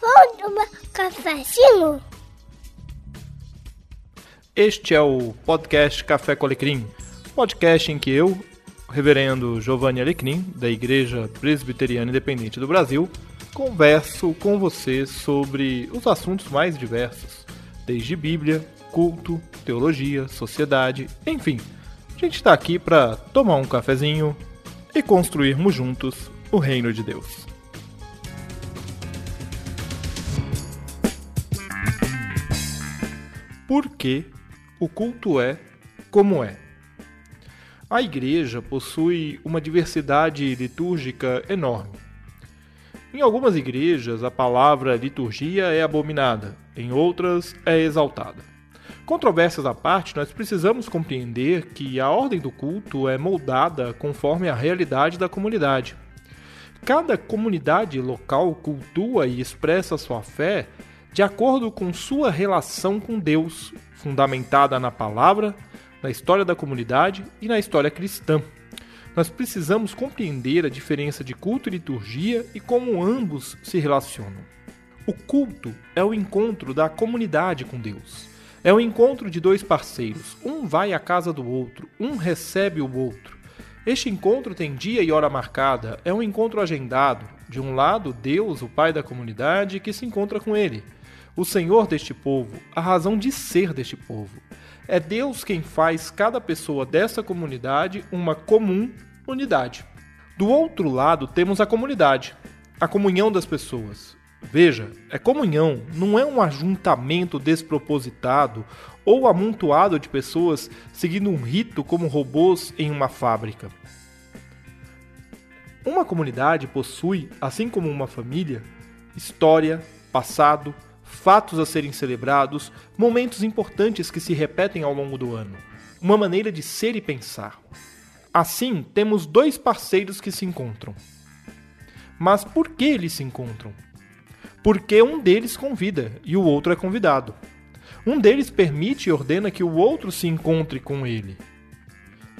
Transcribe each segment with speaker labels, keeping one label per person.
Speaker 1: Vamos tomar cafezinho?
Speaker 2: Este é o podcast Café com Alecrim, podcast em que eu, reverendo Giovanni Alecrim, da Igreja Presbiteriana Independente do Brasil, converso com você sobre os assuntos mais diversos, desde Bíblia, culto, teologia, sociedade, enfim. A gente está aqui para tomar um cafezinho e construirmos juntos o reino de Deus. Por que o culto é como é? A igreja possui uma diversidade litúrgica enorme. Em algumas igrejas, a palavra liturgia é abominada, em outras, é exaltada. Controvérsias à parte, nós precisamos compreender que a ordem do culto é moldada conforme a realidade da comunidade. Cada comunidade local cultua e expressa sua fé de acordo com sua relação com Deus, fundamentada na palavra, na história da comunidade e na história cristã. Nós precisamos compreender a diferença de culto e liturgia e como ambos se relacionam. O culto é o encontro da comunidade com Deus. É o encontro de dois parceiros. Um vai à casa do outro, um recebe o outro. Este encontro tem dia e hora marcada, é um encontro agendado. De um lado, Deus, o pai da comunidade, que se encontra com ele. O Senhor deste povo, a razão de ser deste povo. É Deus quem faz cada pessoa dessa comunidade uma comum unidade. Do outro lado, temos a comunidade, a comunhão das pessoas. Veja, é comunhão, não é um ajuntamento despropositado ou amontoado de pessoas seguindo um rito como robôs em uma fábrica. Uma comunidade possui, assim como uma família, história, passado, fatos a serem celebrados, momentos importantes que se repetem ao longo do ano, uma maneira de ser e pensar. Assim, temos dois parceiros que se encontram. Mas por que eles se encontram? porque um deles convida e o outro é convidado. Um deles permite e ordena que o outro se encontre com ele.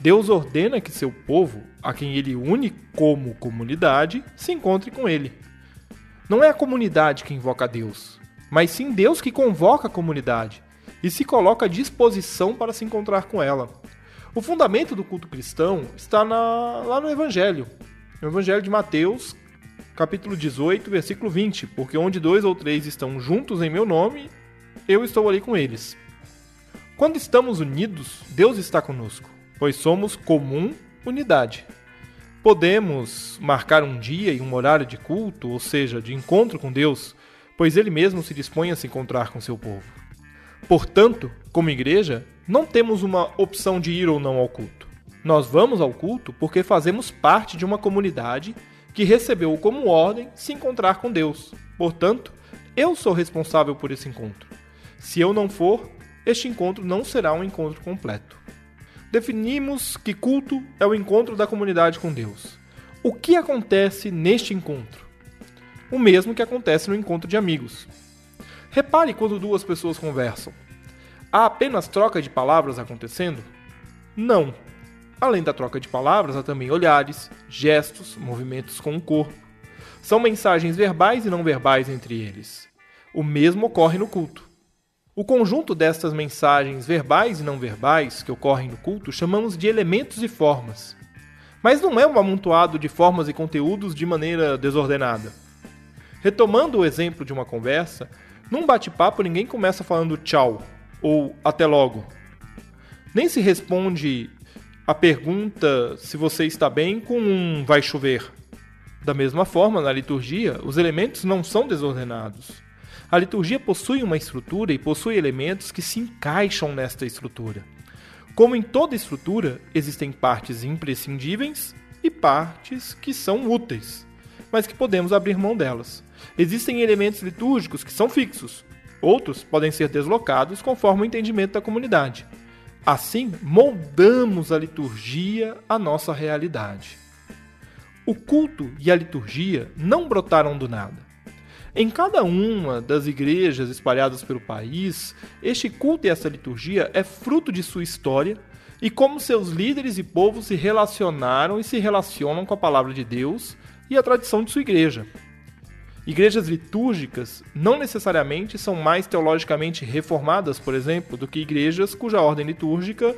Speaker 2: Deus ordena que seu povo, a quem ele une como comunidade, se encontre com ele. Não é a comunidade que invoca a Deus, mas sim Deus que convoca a comunidade e se coloca à disposição para se encontrar com ela. O fundamento do culto cristão está na, lá no Evangelho. No Evangelho de Mateus, capítulo 18, versículo 20, porque onde dois ou três estão juntos em meu nome, eu estou ali com eles. Quando estamos unidos, Deus está conosco, pois somos comum unidade. Podemos marcar um dia e um horário de culto, ou seja, de encontro com Deus, pois Ele mesmo se dispõe a se encontrar com seu povo. Portanto, como igreja, não temos uma opção de ir ou não ao culto. Nós vamos ao culto porque fazemos parte de uma comunidade que recebeu como ordem se encontrar com Deus. Portanto, eu sou responsável por esse encontro. Se eu não for, este encontro não será um encontro completo. Definimos que culto é o encontro da comunidade com Deus. O que acontece neste encontro? O mesmo que acontece no encontro de amigos. Repare quando duas pessoas conversam. Há apenas troca de palavras acontecendo? Não. Além da troca de palavras, há também olhares, gestos, movimentos com o corpo. São mensagens verbais e não verbais entre eles. O mesmo ocorre no culto. O conjunto destas mensagens verbais e não verbais que ocorrem no culto chamamos de elementos e formas. Mas não é um amontoado de formas e conteúdos de maneira desordenada. Retomando o exemplo de uma conversa, num bate-papo ninguém começa falando tchau ou até logo. Nem se responde a pergunta se você está bem com um vai chover. Da mesma forma, na liturgia, os elementos não são desordenados. A liturgia possui uma estrutura e possui elementos que se encaixam nesta estrutura. Como em toda estrutura, existem partes imprescindíveis e partes que são úteis, mas que podemos abrir mão delas. Existem elementos litúrgicos que são fixos, outros podem ser deslocados conforme o entendimento da comunidade. Assim, moldamos a liturgia à nossa realidade. O culto e a liturgia não brotaram do nada. Em cada uma das igrejas espalhadas pelo país, este culto e essa liturgia é fruto de sua história e como seus líderes e povos se relacionaram e se relacionam com a palavra de Deus e a tradição de sua igreja. Igrejas litúrgicas não necessariamente são mais teologicamente reformadas, por exemplo, do que igrejas cuja ordem litúrgica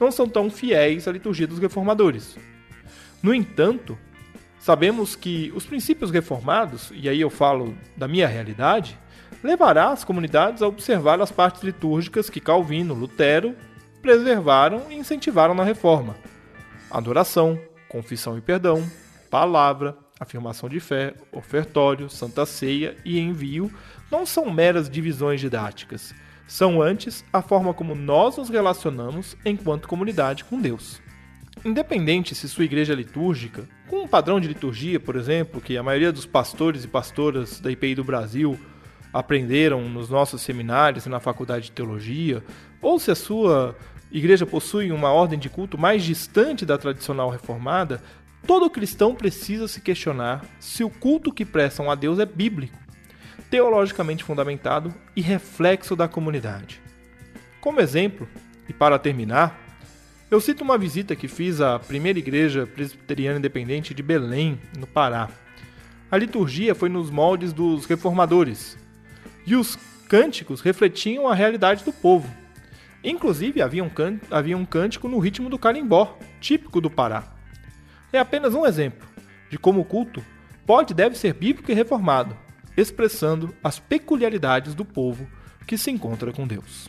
Speaker 2: não são tão fiéis à liturgia dos reformadores. No entanto, sabemos que os princípios reformados, e aí eu falo da minha realidade, levará as comunidades a observar as partes litúrgicas que Calvino, Lutero preservaram e incentivaram na reforma: adoração, confissão e perdão, palavra, afirmação de fé, ofertório, santa ceia e envio não são meras divisões didáticas. São antes a forma como nós nos relacionamos enquanto comunidade com Deus. Independente se sua igreja é litúrgica, com um padrão de liturgia, por exemplo, que a maioria dos pastores e pastoras da IPI do Brasil aprenderam nos nossos seminários e na faculdade de teologia, ou se a sua igreja possui uma ordem de culto mais distante da tradicional reformada, todo cristão precisa se questionar se o culto que prestam a Deus é bíblico, teologicamente fundamentado e reflexo da comunidade. Como exemplo, e para terminar, eu cito uma visita que fiz à primeira igreja presbiteriana independente de Belém, no Pará. A liturgia foi nos moldes dos reformadores, e os cânticos refletiam a realidade do povo. Inclusive, havia um, havia um cântico no ritmo do carimbó, típico do Pará. É apenas um exemplo de como o culto pode e deve ser bíblico e reformado, expressando as peculiaridades do povo que se encontra com Deus.